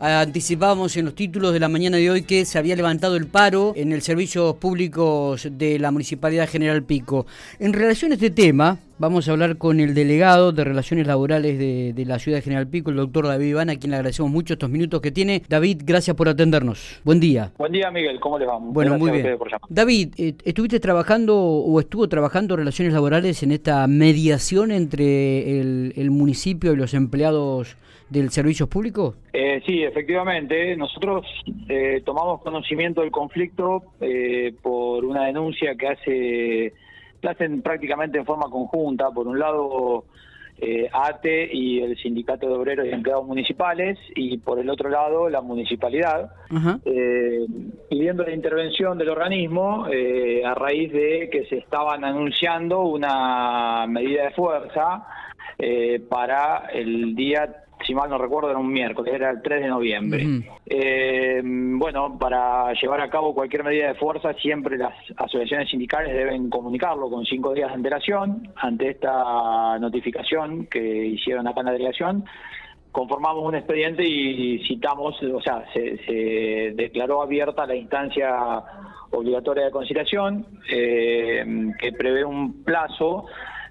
Anticipábamos en los títulos de la mañana de hoy que se había levantado el paro en el servicio públicos de la Municipalidad General Pico. En relación a este tema, vamos a hablar con el delegado de Relaciones Laborales de, la Ciudad de General Pico, el doctor David Iván, a quien le agradecemos mucho estos minutos que tiene. David, gracias por atendernos. Buen día. Buen día, Miguel. ¿Cómo le va? Bueno, muy bien. David, eh, ¿estuviste trabajando o estuvo trabajando Relaciones Laborales en esta mediación entre el, el municipio y los empleados del servicio público? Eh, sí, efectivamente. Nosotros eh, tomamos conocimiento del conflicto eh, por una denuncia que hace que hacen prácticamente en forma conjunta. Por un lado, eh, ATE y el Sindicato de Obreros y Empleados Municipales, y por el otro lado, la municipalidad, pidiendo la intervención del organismo a raíz de que se estaban anunciando una medida de fuerza para el día si mal no recuerdo, era un miércoles, era el 3 de noviembre. Eh, bueno, para llevar a cabo cualquier medida de fuerza, siempre las asociaciones sindicales deben comunicarlo con cinco días de antelación. Ante esta notificación que hicieron acá en la delegación, conformamos un expediente y citamos, o sea, se, declaró abierta la instancia obligatoria de conciliación, eh, que prevé un plazo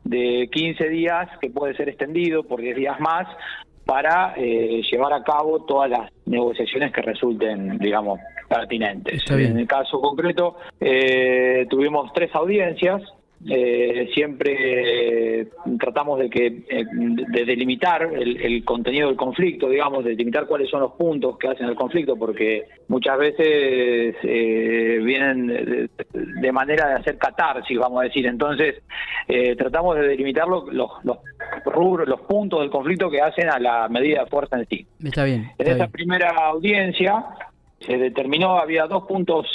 de 15 días que puede ser extendido por 10 días más para eh, llevar a cabo todas las negociaciones que resulten, digamos, pertinentes. En el caso concreto, eh, tuvimos tres audiencias, eh, siempre eh, tratamos de que eh, de delimitar el, contenido del conflicto, digamos, de delimitar cuáles son los puntos que hacen el conflicto, porque muchas veces vienen de, manera de hacer catarsis, vamos a decir. Entonces, tratamos de delimitar los, los, rubros, los puntos del conflicto que hacen a la medida de fuerza en sí. Está bien. en esa primera audiencia se determinó, había dos puntos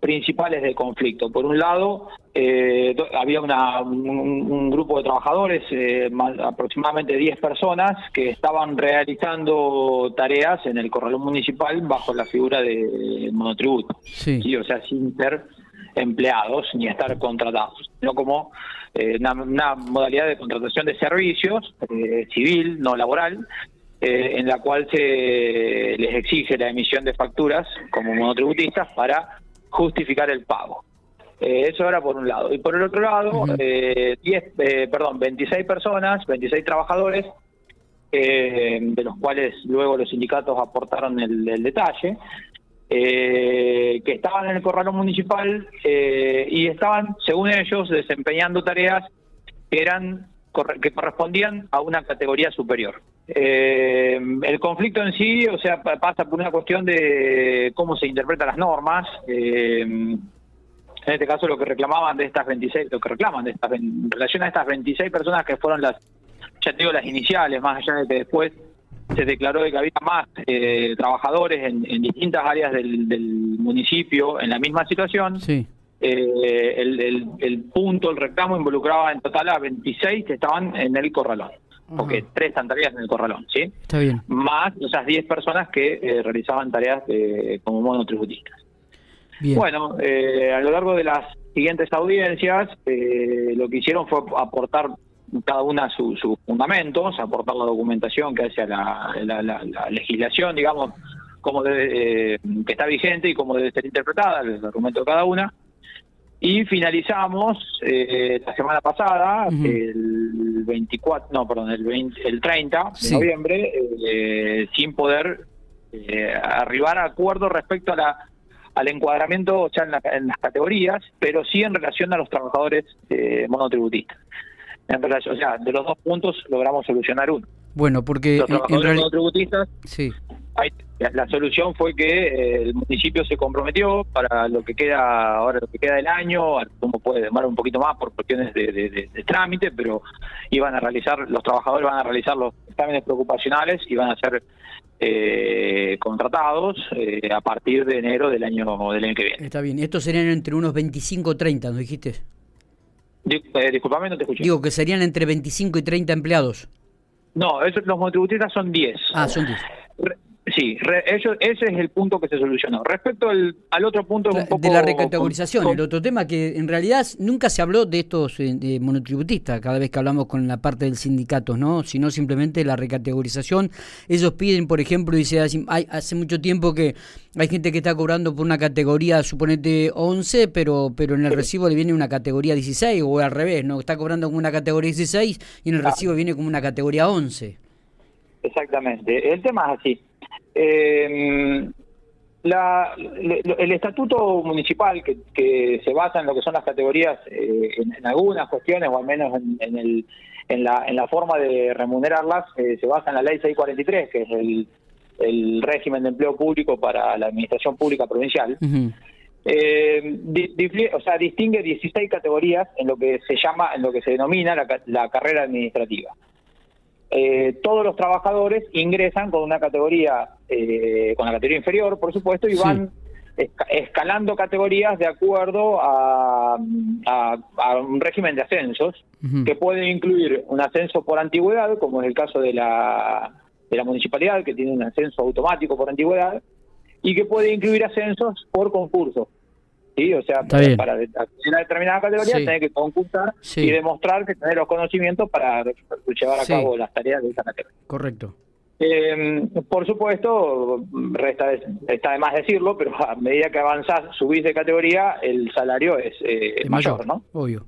principales del conflicto. Por un lado, eh, había un, grupo de trabajadores, eh, aproximadamente 10 personas, que estaban realizando tareas en el corralón municipal bajo la figura de monotributo. Sí. O sea, sin ser empleados ni estar contratados, sino como eh, una, modalidad de contratación de servicios civil, no laboral, en la cual se les exige la emisión de facturas como monotributistas para justificar el pago. Eh, eso era por un lado. Y por el otro lado, eh, eh, perdón, 26 personas, 26 trabajadores, de los cuales luego los sindicatos aportaron el, detalle, que estaban en el corralón municipal y estaban, según ellos, desempeñando tareas que eran que correspondían a una categoría superior. Eh, el conflicto en sí, o sea, pasa por una cuestión de cómo se interpretan las normas. Eh, en este caso, lo que reclamaban de estas 26, lo que reclaman de estas, en relación a estas 26 personas que fueron las, ya te digo, las iniciales, más allá de que después se declaró de que había más eh, trabajadores en, distintas áreas del, municipio en la misma situación. Sí. el, el, punto, el reclamo involucraba en total a 26 que estaban en el corralón porque tres están tareas en el corralón, ¿sí? Está bien. Más esas 10 personas que eh, realizaban tareas eh, como monotributistas. Bien. Bueno, eh, a lo largo de las siguientes audiencias, lo que hicieron fue aportar cada una sus fundamentos, aportar la documentación que hace la, la, legislación, digamos, como que está vigente y cómo debe ser interpretada, el argumento de cada una. Y finalizamos la semana pasada, el 24, no, perdón, el, 20, el 30 de noviembre, eh, sin poder eh, arribar a acuerdo respecto a la al encuadramiento o sea, en, las categorías, pero sí en relación a los trabajadores eh, monotributistas. En relación, o sea, de los dos puntos logramos solucionar uno. Bueno, porque los trabajadores monotributistas sí la solución fue que eh, el municipio se comprometió para lo que queda ahora lo que queda del año, como puede demorar un poquito más por cuestiones de, trámite, pero iban a realizar, los trabajadores van a realizar los exámenes preocupacionales y van a ser eh, contratados eh, a partir de enero del año del año que viene. Está bien, estos serían entre unos 25 o 30, ¿no dijiste? Disculpame, no te escuché. Digo que serían entre 25 y 30 empleados. No, esos, los monotributistas son 10. Ah, son 10 Sí, ese es el punto que se solucionó. Respecto al, otro punto... de la recategorización, el otro tema que en realidad nunca se habló de estos eh, monotributistas, cada vez que hablamos con la parte del sindicato, ¿no? sino simplemente la recategorización. Ellos piden, por ejemplo, dice, hay, hace mucho tiempo que hay gente que está cobrando por una categoría, suponete 11, pero, pero en el recibo le viene una categoría 16, o al revés, ¿no? está cobrando como una categoría 16 y en el recibo viene como una categoría 11. Exactamente, el tema es así eh, la, el estatuto municipal que, se basa en lo que son las categorías, eh, en, algunas cuestiones, o al menos en, el, en, la, en la forma de remunerarlas, eh, se basa en la ley 643, que es el, el régimen de empleo público para la administración pública provincial. Eh, o sea, distingue 16 categorías en lo que se llama, en lo que se denomina la carrera administrativa. Eh, todos los trabajadores ingresan con una categoría, eh, con la categoría inferior, por supuesto, y van escalando categorías de acuerdo a, un régimen de ascensos que puede incluir un ascenso por antigüedad, como es el caso de la, de la municipalidad, que tiene un ascenso automático por antigüedad, y que puede incluir ascensos por concurso. ¿Sí? O sea, para, acceder una determinada categoría sí. que concursar y demostrar que tener los conocimientos para llevar a cabo las tareas de esa categoría. Correcto. Eh, por supuesto, resta está de más decirlo, pero a medida que avanzás, subís de categoría, el salario es, eh, mayor, ¿no? Obvio.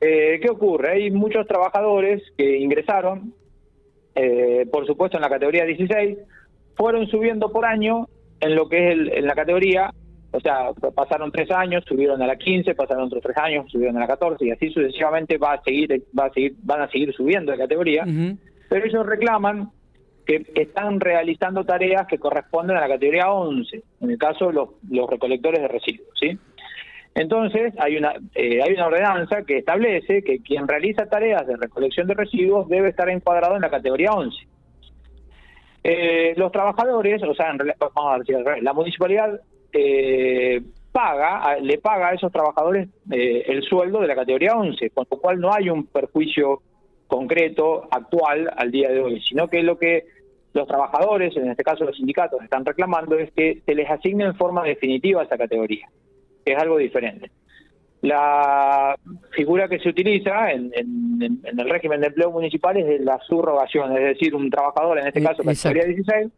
Eh, ¿Qué ocurre? Hay muchos trabajadores que ingresaron, eh, por supuesto, en la categoría 16, fueron subiendo por año en lo que es en la categoría o sea, pasaron tres años, subieron a la 15, pasaron otros tres años, subieron a la 14 y así sucesivamente va a seguir, va a seguir, van a seguir subiendo de categoría. Pero ellos reclaman que están realizando tareas que corresponden a la categoría 11, en el caso de los, los recolectores de residuos, ¿sí? Entonces, hay una, eh, hay una ordenanza que establece que quien realiza tareas de recolección de residuos debe estar encuadrado en la categoría 11. Eh, los trabajadores, o sea, vamos a decir, la municipalidad eh, paga, le paga a esos trabajadores eh, el sueldo de la categoría 11, con lo cual no hay un perjuicio concreto actual al día de hoy, sino que lo que los trabajadores, en este caso los sindicatos, están reclamando es que se les asigne en forma definitiva esa categoría, que es algo diferente. La figura que se utiliza en, el régimen de empleo municipal es de la subrogación, es decir, un trabajador, en este caso categoría 16,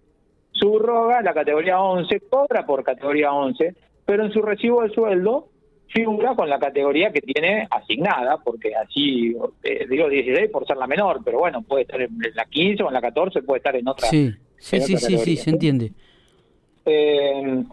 subroga la categoría 11, cobra por categoría 11, pero en su recibo de sueldo figura con la categoría que tiene asignada, porque así, eh, digo 16 por ser la menor, pero bueno, puede estar en la 15 o en la 14, puede estar en otra. Sí, sí, sí, sí, sí, se entiende. Eh,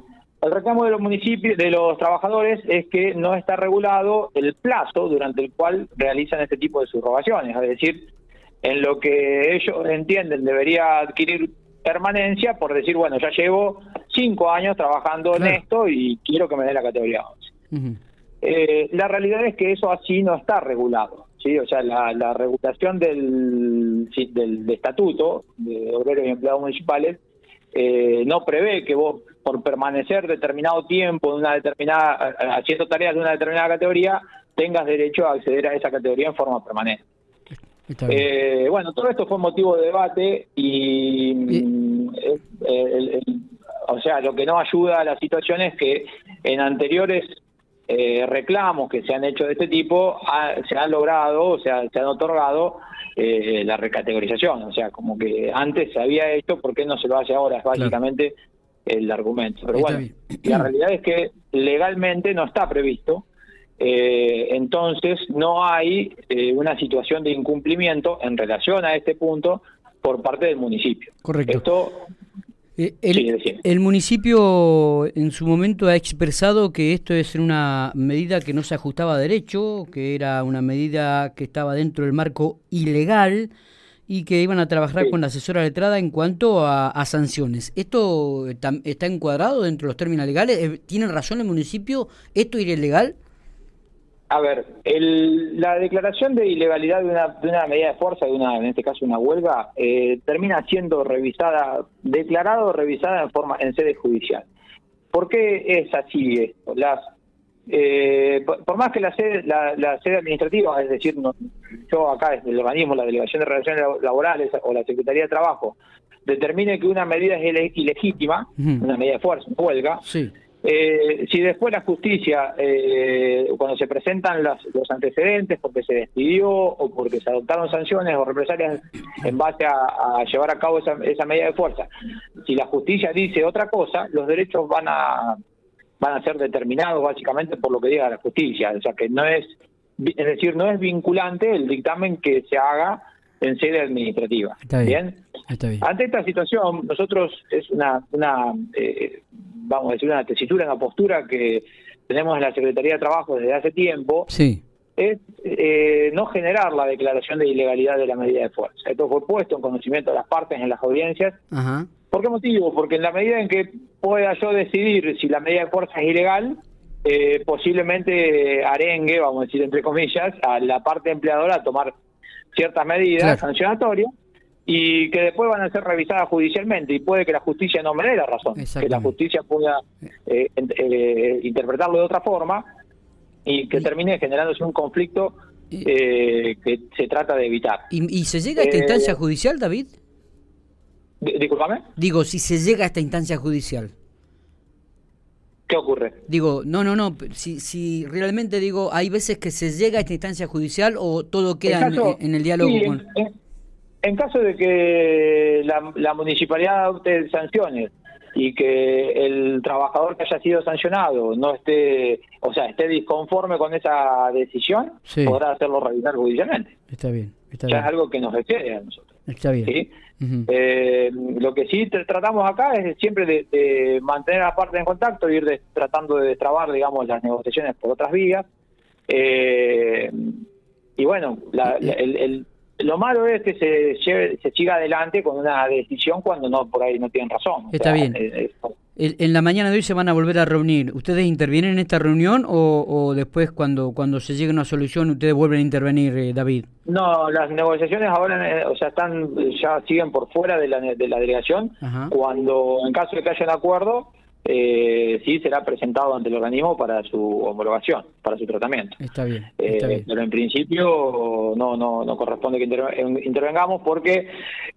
el reclamo de los municipios, de los trabajadores, es que no está regulado el plazo durante el cual realizan este tipo de subrogaciones, es decir, en lo que ellos entienden debería adquirir permanencia por decir, bueno, ya llevo cinco años trabajando en esto y quiero que me dé la categoría 11. Eh, la realidad es que eso así no está regulado. ¿sí? O sea, la, regulación del, del, estatuto de obreros y empleados municipales eh, no prevé que vos, por permanecer determinado tiempo en una determinada, haciendo tareas de una determinada categoría, tengas derecho a acceder a esa categoría en forma permanente. Eh, bueno, todo esto fue motivo de debate y, eh, o sea, lo que no ayuda a la situación es que en anteriores eh, reclamos que se han hecho de este tipo se han logrado, o sea, se han otorgado la recategorización, o sea, como que antes se había hecho, ¿por qué no se lo hace ahora? Es básicamente el argumento. Pero bueno, la realidad es que legalmente no está previsto eh, entonces no hay eh, una situación de incumplimiento en relación a este punto por parte del municipio. Correcto. Eh, el, municipio en su momento ha expresado que esto es una medida que no se ajustaba a derecho, que era una medida que estaba dentro del marco ilegal y que iban a trabajar con la asesora letrada en cuanto a, a sanciones. ¿Esto está, está, encuadrado dentro de los términos legales? ¿Tiene razón el municipio? ¿Esto es ilegal? A ver, el, la declaración de ilegalidad de una, de una medida de fuerza, de una, en este caso una huelga, eh, termina siendo revisada, declarado o revisada en forma en sede judicial. ¿Por qué es así esto? Las, eh, por, más que la sede, la, sede administrativa, es decir, yo acá desde el organismo, la Delegación de Relaciones Laborales o la Secretaría de Trabajo, determine que una medida es ilegítima, una medida de fuerza, una huelga, eh, si después la justicia, eh, cuando se presentan los antecedentes porque se despidió o porque se adoptaron sanciones o represalias en base a, llevar a cabo esa, esa, medida de fuerza, si la justicia dice otra cosa, los derechos van a van a ser determinados básicamente por lo que diga la justicia, o sea que no es, es decir, no es vinculante el dictamen que se haga en sede administrativa. bien. Ante esta situación, nosotros es una, una eh, vamos a decir, una tesitura, una postura que tenemos en la Secretaría de Trabajo desde hace tiempo, sí. es eh, no generar la declaración de ilegalidad de la medida de fuerza. Esto fue puesto en conocimiento de las partes en las audiencias. ¿Por qué motivo? Porque en la medida en que pueda yo decidir si la medida de fuerza es ilegal, eh, posiblemente arengue, vamos a decir entre comillas, a la parte empleadora a tomar ciertas medidas sancionatorias y que después van a ser revisadas judicialmente y puede que la justicia no me dé la razón, que la justicia pueda eh, eh, interpretarlo de otra forma y que termine generándose un conflicto eh, que se trata de evitar. ¿Y, se llega a esta instancia judicial, David? Disculpame. Digo, si se llega a esta instancia judicial. ¿Qué ocurre? Digo, no, no, no, si, si realmente digo, hay veces que se llega a esta instancia judicial o todo queda en, el diálogo con... En, caso de que la, municipalidad adopte sanciones y que el trabajador que haya sido sancionado no esté, o sea, esté disconforme con esa decisión, podrá hacerlo revisar judicialmente. Está bien, está ya es algo que nos refiere a nosotros. Está bien. Eh, lo que sí tratamos acá es siempre de, mantener a la parte en contacto, ir tratando de destrabar, digamos, las negociaciones por otras vías. Eh, y bueno, lo malo es que se, se siga adelante con una decisión cuando no por ahí no tienen razón. Está bien. En la mañana de hoy se van a volver a reunir. ¿Ustedes intervienen en esta reunión o, después cuando cuando se llegue a una solución ustedes vuelven a intervenir, eh, David? No, las negociaciones ahora, eh, o sea, están ya siguen por fuera de la, de la delegación. Cuando, en caso de que haya un acuerdo, eh, sí será presentado ante el organismo para su homologación, para su tratamiento. Está bien. Eh, pero en principio no, no, no corresponde que intervengamos porque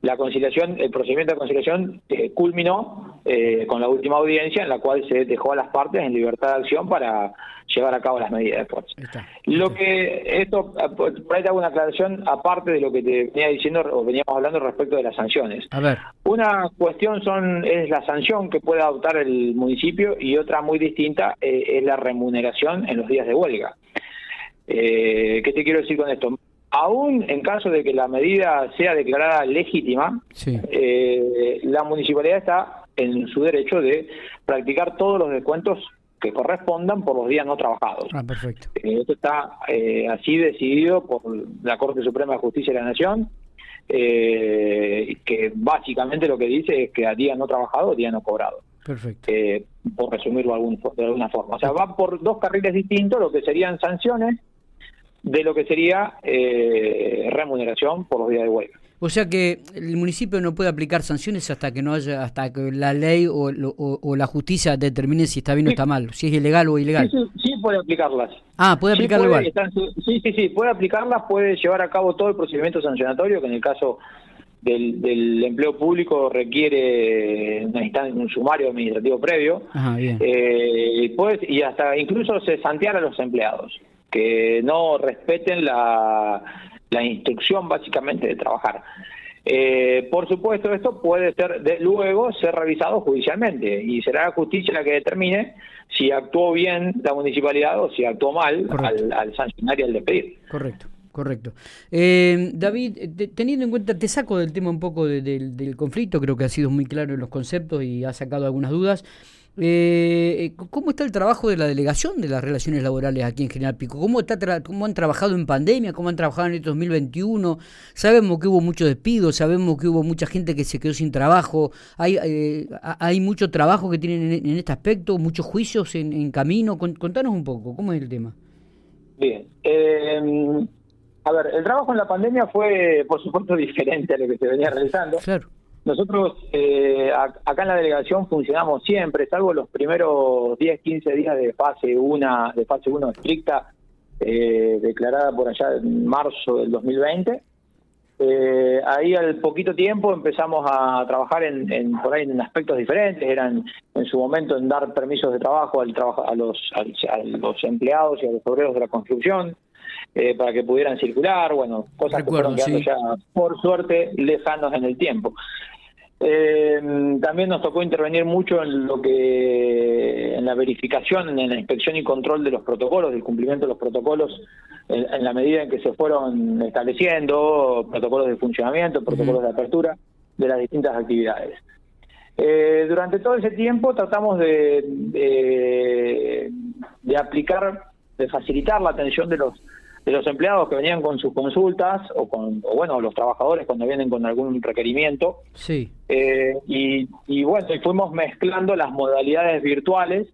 la conciliación, el procedimiento de conciliación eh, culminó eh, con la última audiencia en la cual se dejó a las partes en libertad de acción para llevar a cabo las medidas de fuerza. Lo que esto, por ahí te hago una aclaración aparte de lo que te venía diciendo o veníamos hablando respecto de las sanciones. A ver. Una cuestión son es la sanción que puede adoptar el municipio y otra muy distinta eh, es la remuneración en los días de huelga. Eh, ¿Qué te quiero decir con esto? Aún en caso de que la medida sea declarada legítima, eh, la municipalidad está en su derecho de practicar todos los descuentos que correspondan por los días no trabajados. Ah, perfecto. esto está así decidido por la Corte Suprema de Justicia de la Nación, que básicamente lo que dice es que a día no trabajado, día no cobrado. Perfecto. Eh, por resumirlo de alguna forma. O sea, va por dos carriles distintos, lo que serían sanciones de lo que sería eh, remuneración por los días de huelga. O sea que el municipio no puede aplicar sanciones hasta que no haya, hasta que la ley o, la justicia determine si está bien o está mal, si es ilegal o ilegal. Sí, puede aplicarlas. Ah, puede aplicarlas igual. sí, sí, sí, puede aplicarlas, puede llevar a cabo todo el procedimiento sancionatorio, que en el caso del, empleo público requiere un sumario administrativo previo eh, pues, y hasta incluso se santear a los empleados que no respeten la, la instrucción básicamente de trabajar. Eh, por supuesto, esto puede ser de, luego ser revisado judicialmente y será la justicia la que determine si actuó bien la municipalidad o si actuó mal al, al sancionar y al despedir. Correcto. Correcto. Eh, David, teniendo en cuenta, te saco del tema un poco del conflicto, creo que ha sido muy claro en los conceptos y ha sacado algunas dudas. Eh, ¿Cómo está el trabajo de la delegación de las relaciones laborales aquí en General Pico? ¿Cómo, está ¿Cómo han trabajado en pandemia? ¿Cómo han trabajado en el 2021? Sabemos que hubo muchos despidos, sabemos que hubo mucha gente que se quedó sin trabajo. Hay, eh, hay mucho trabajo que tienen en, este aspecto, muchos juicios en, camino. Contanos un poco, ¿cómo es el tema? Bien. Eh, a ver, el trabajo en la pandemia fue, por supuesto, diferente a lo que se venía realizando. Claro. Nosotros eh, acá en la delegación funcionamos siempre, salvo los primeros 10, 15 días de fase 1, de fase 1 estricta, eh, declarada por allá en marzo del 2020. Eh, ahí al poquito tiempo empezamos a trabajar en, por ahí en aspectos diferentes, eran en su momento en dar permisos de trabajo al, a, los, a los empleados y a los obreros de la construcción, eh, para que pudieran circular, bueno, cosas que fueron quedando ya, por suerte, lejanos en el tiempo. Eh, también nos tocó intervenir mucho en lo que en la verificación, en la inspección y control de los protocolos, del cumplimiento de los protocolos, en, la medida en que se fueron estableciendo protocolos de funcionamiento, protocolos de apertura de las distintas actividades. Eh, durante todo ese tiempo tratamos de, de aplicar, de facilitar la atención de los de los empleados que venían con sus consultas o con o bueno los trabajadores cuando vienen con algún requerimiento. Sí. Eh, y, y, bueno y fuimos mezclando las modalidades virtuales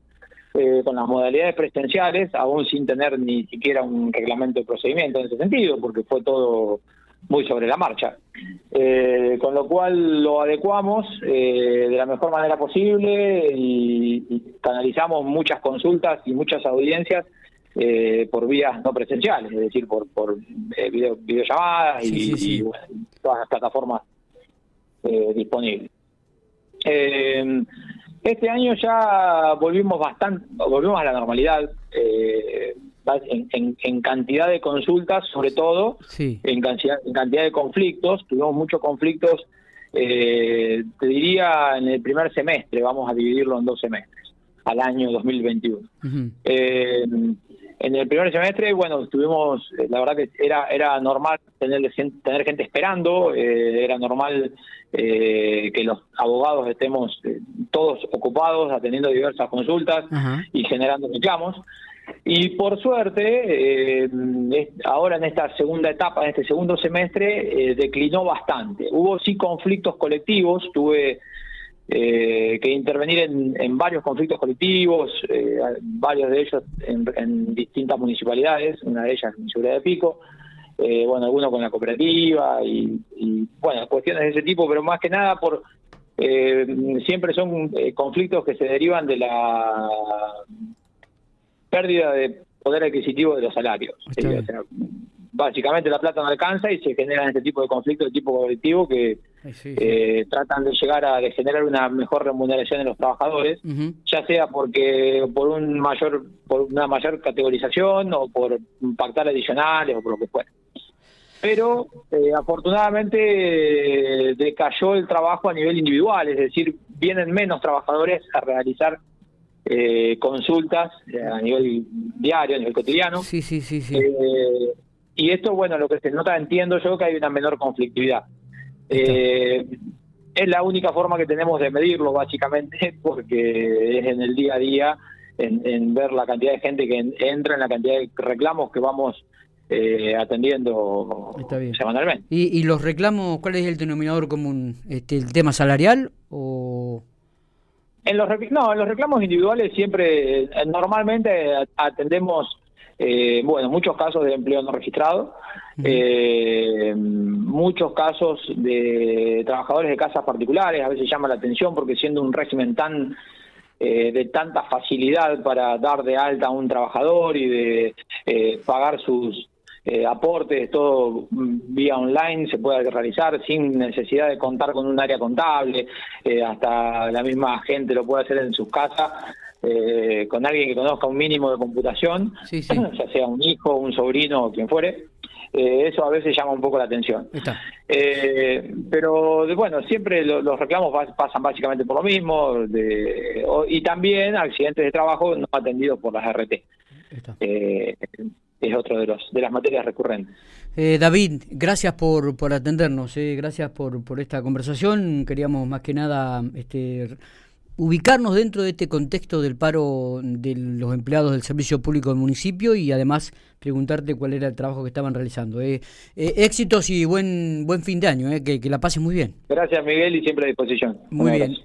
eh, con las modalidades presenciales aún sin tener ni siquiera un reglamento de procedimiento en ese sentido porque fue todo muy sobre la marcha. Eh, con lo cual lo adecuamos de la mejor manera posible y, y canalizamos muchas consultas y muchas audiencias eh, por vías no presenciales, es decir, por, por eh, videollamadas y, todas las plataformas eh, disponibles. Eh, este año ya volvimos bastante, volvimos a la normalidad en, en, cantidad de consultas, sobre todo en, cantidad, en cantidad de conflictos. Tuvimos muchos conflictos, te diría, en el primer semestre, vamos a dividirlo en dos semestres, al año 2021. En el primer semestre, bueno, tuvimos, eh, la verdad que era era normal tener, tener gente esperando, eh, era normal eh, que los abogados estemos todos ocupados atendiendo diversas consultas y generando reclamos. Y por suerte, ahora en esta segunda etapa, en este segundo semestre, declinó bastante. Hubo sí conflictos colectivos, tuve eh, que intervenir en, varios conflictos colectivos, eh, varios de ellos en, distintas municipalidades, una de ellas en Ciudad de Pico, eh, bueno, algunos con la cooperativa y, bueno, cuestiones de ese tipo, pero más que nada por siempre son conflictos que se derivan de la pérdida de poder adquisitivo de los salarios. Básicamente la plata no alcanza y se generan este tipo de conflictos de tipo colectivo que eh, tratan de llegar a generar una mejor remuneración de los trabajadores, ya sea porque por un mayor por una mayor categorización o por pactar adicionales o por lo que fuera. Pero eh, afortunadamente decayó el trabajo a nivel individual, es decir, vienen menos trabajadores a realizar eh, consultas a nivel diario, a nivel cotidiano. Sí, sí, sí, sí. Y esto, bueno, lo que se nota, entiendo yo, que hay una menor conflictividad. Eh, es la única forma que tenemos de medirlo, básicamente, porque es en el día a día, en, ver la cantidad de gente que entra, en la cantidad de reclamos que vamos eh, atendiendo semanalmente. ¿Y, ¿Y, los reclamos, cuál es el denominador común? Este, ¿El tema salarial o...? En los, no, en los reclamos individuales siempre, eh, normalmente atendemos eh, bueno, muchos casos de empleo no registrado, eh, muchos casos de trabajadores de casas particulares, a veces llama la atención porque siendo un régimen tan eh, de tanta facilidad para dar de alta a un trabajador y de pagar sus aportes, todo vía online se puede realizar sin necesidad de contar con un área contable, hasta la misma gente lo puede hacer en sus casas eh, con alguien que conozca un mínimo de computación, ya sea un hijo, un sobrino o quien fuere. Eh, eso a veces llama un poco la atención. Eh, pero bueno, siempre los reclamos pasan básicamente por lo mismo y también accidentes de trabajo no atendidos por las RT. es otro de los de las materias recurrentes. David, gracias por, por atendernos, gracias por, por esta conversación. Queríamos más que nada este, ubicarnos dentro de este contexto del paro de los empleados del servicio público del municipio y además preguntarte cuál era el trabajo que estaban realizando. Eh, eh éxitos y buen buen fin de año, eh, que, que, la pases muy bien. Gracias Miguel y siempre a disposición. Muy bien.